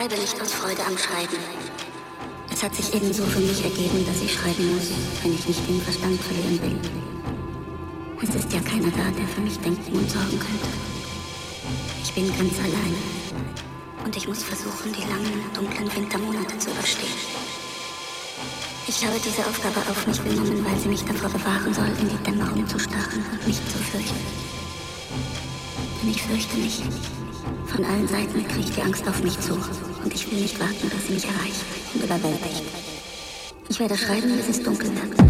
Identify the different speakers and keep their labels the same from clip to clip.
Speaker 1: schreibe nicht aus Freude am Schreiben. Es hat sich ebenso für mich ergeben, dass ich schreiben muss, wenn ich nicht den Verstand verlieren will. Es ist ja keiner da, der für mich denken und sorgen könnte. Ich bin ganz allein. Und ich muss versuchen, die langen, dunklen Wintermonate zu überstehen. Ich habe diese Aufgabe auf mich genommen, weil sie mich davor bewahren soll, in die Dämmerung zu starren und mich zu fürchten. Denn ich fürchte mich. Von allen Seiten kriegt die Angst auf mich zu. Und ich will nicht warten, dass sie mich erreicht und überwältigt. Ich werde schreiben, bis es dunkel wird.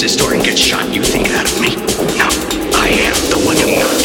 Speaker 1: this door and gets shot, you think that of me? No, I am the one who knows.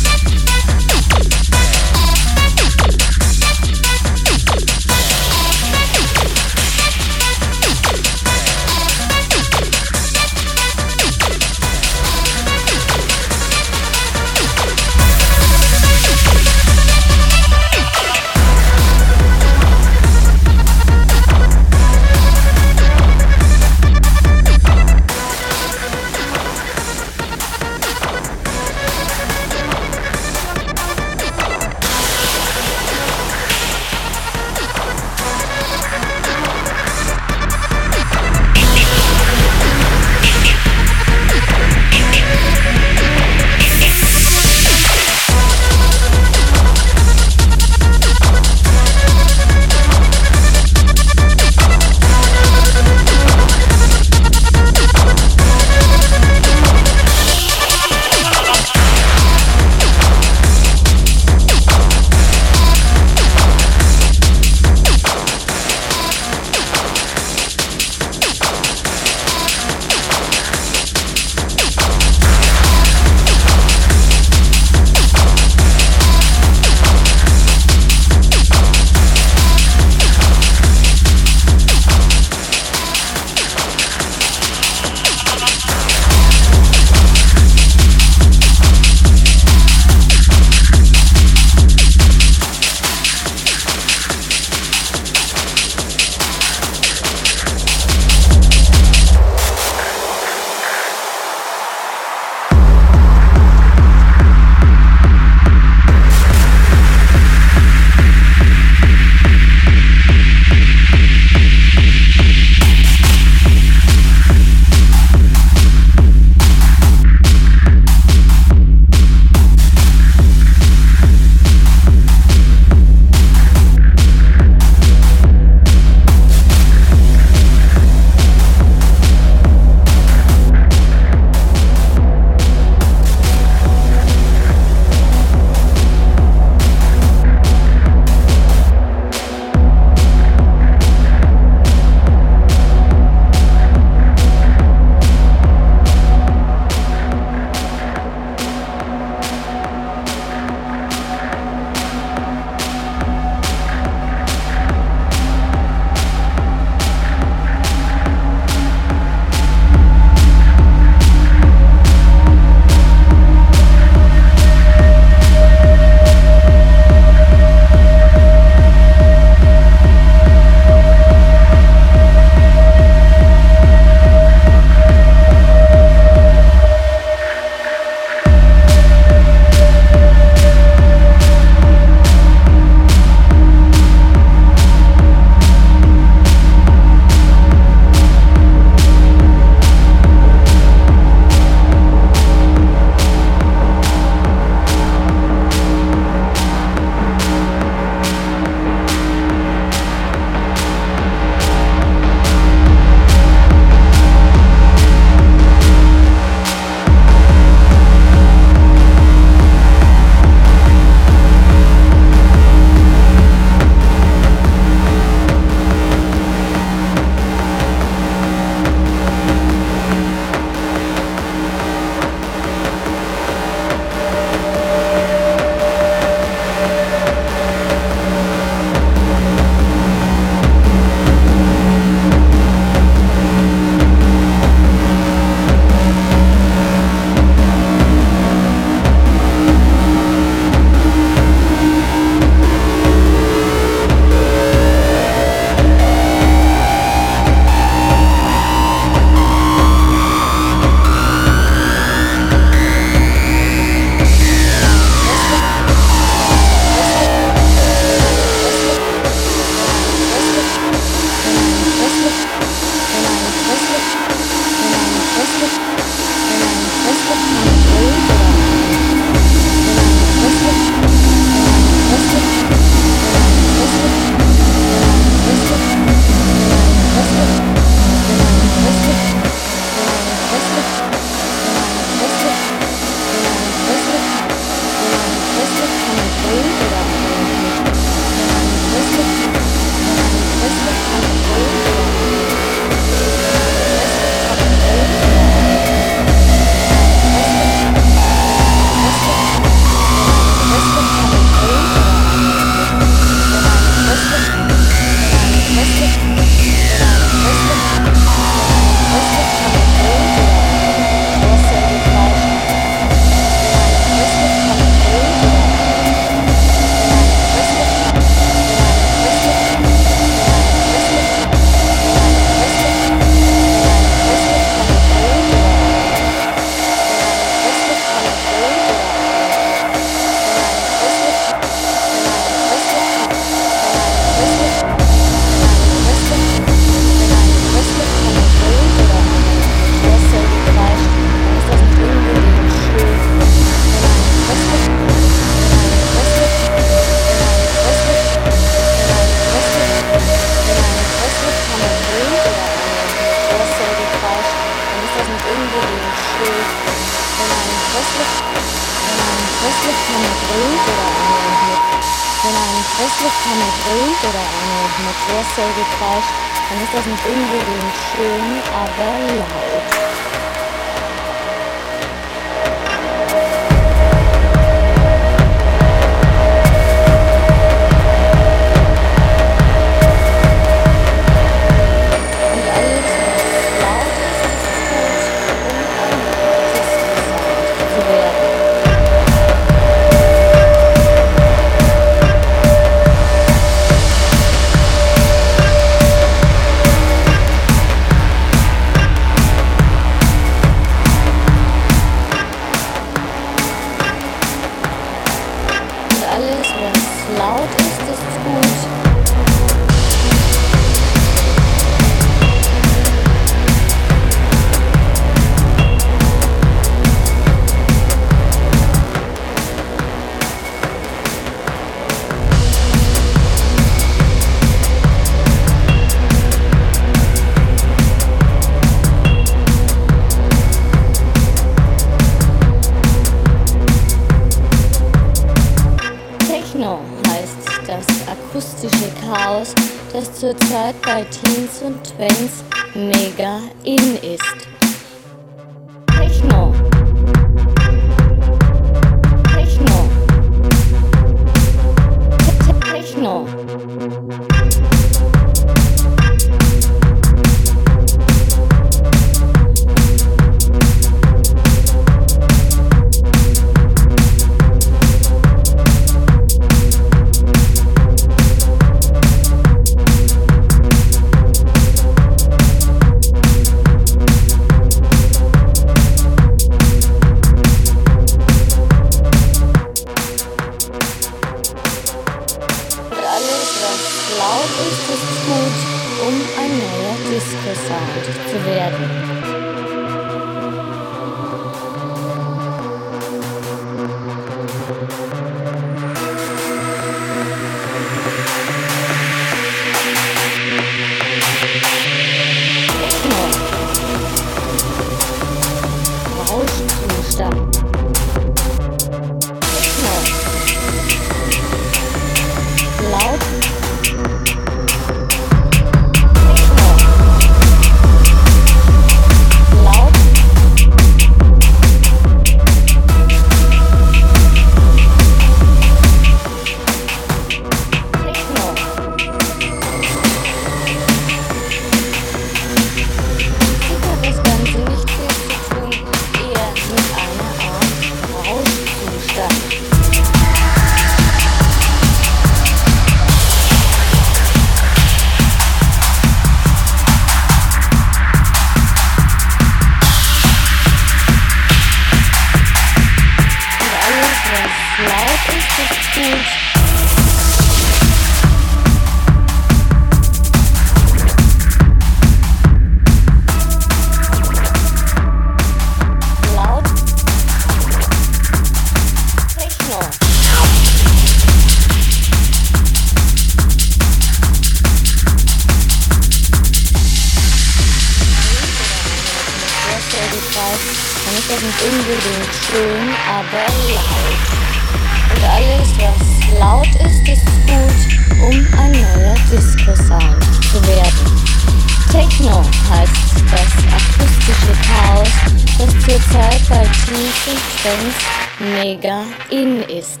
Speaker 1: weniger in ist.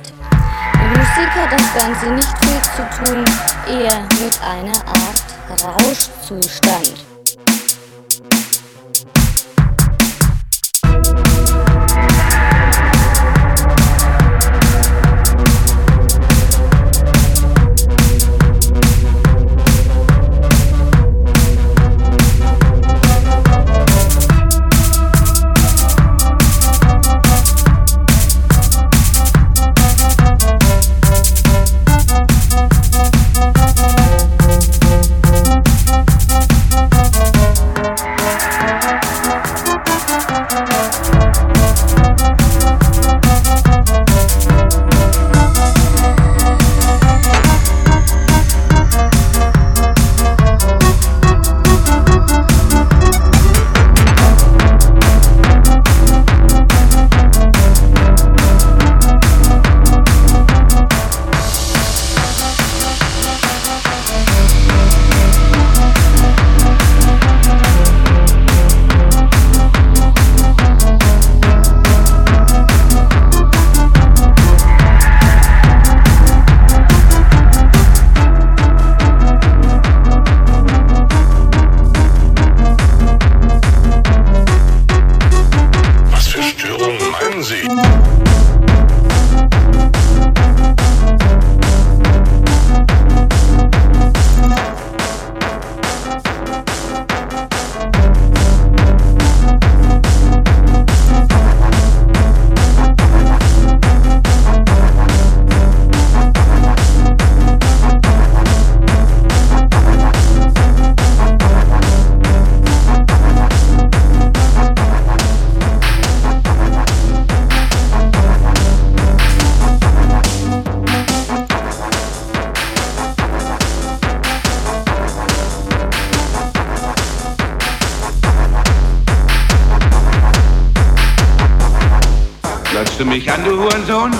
Speaker 1: Mit Musik hat das Ganze nicht
Speaker 2: viel zu
Speaker 3: tun, eher mit einer Art Rauschzustand.
Speaker 4: Du mich an, du Hurensohn?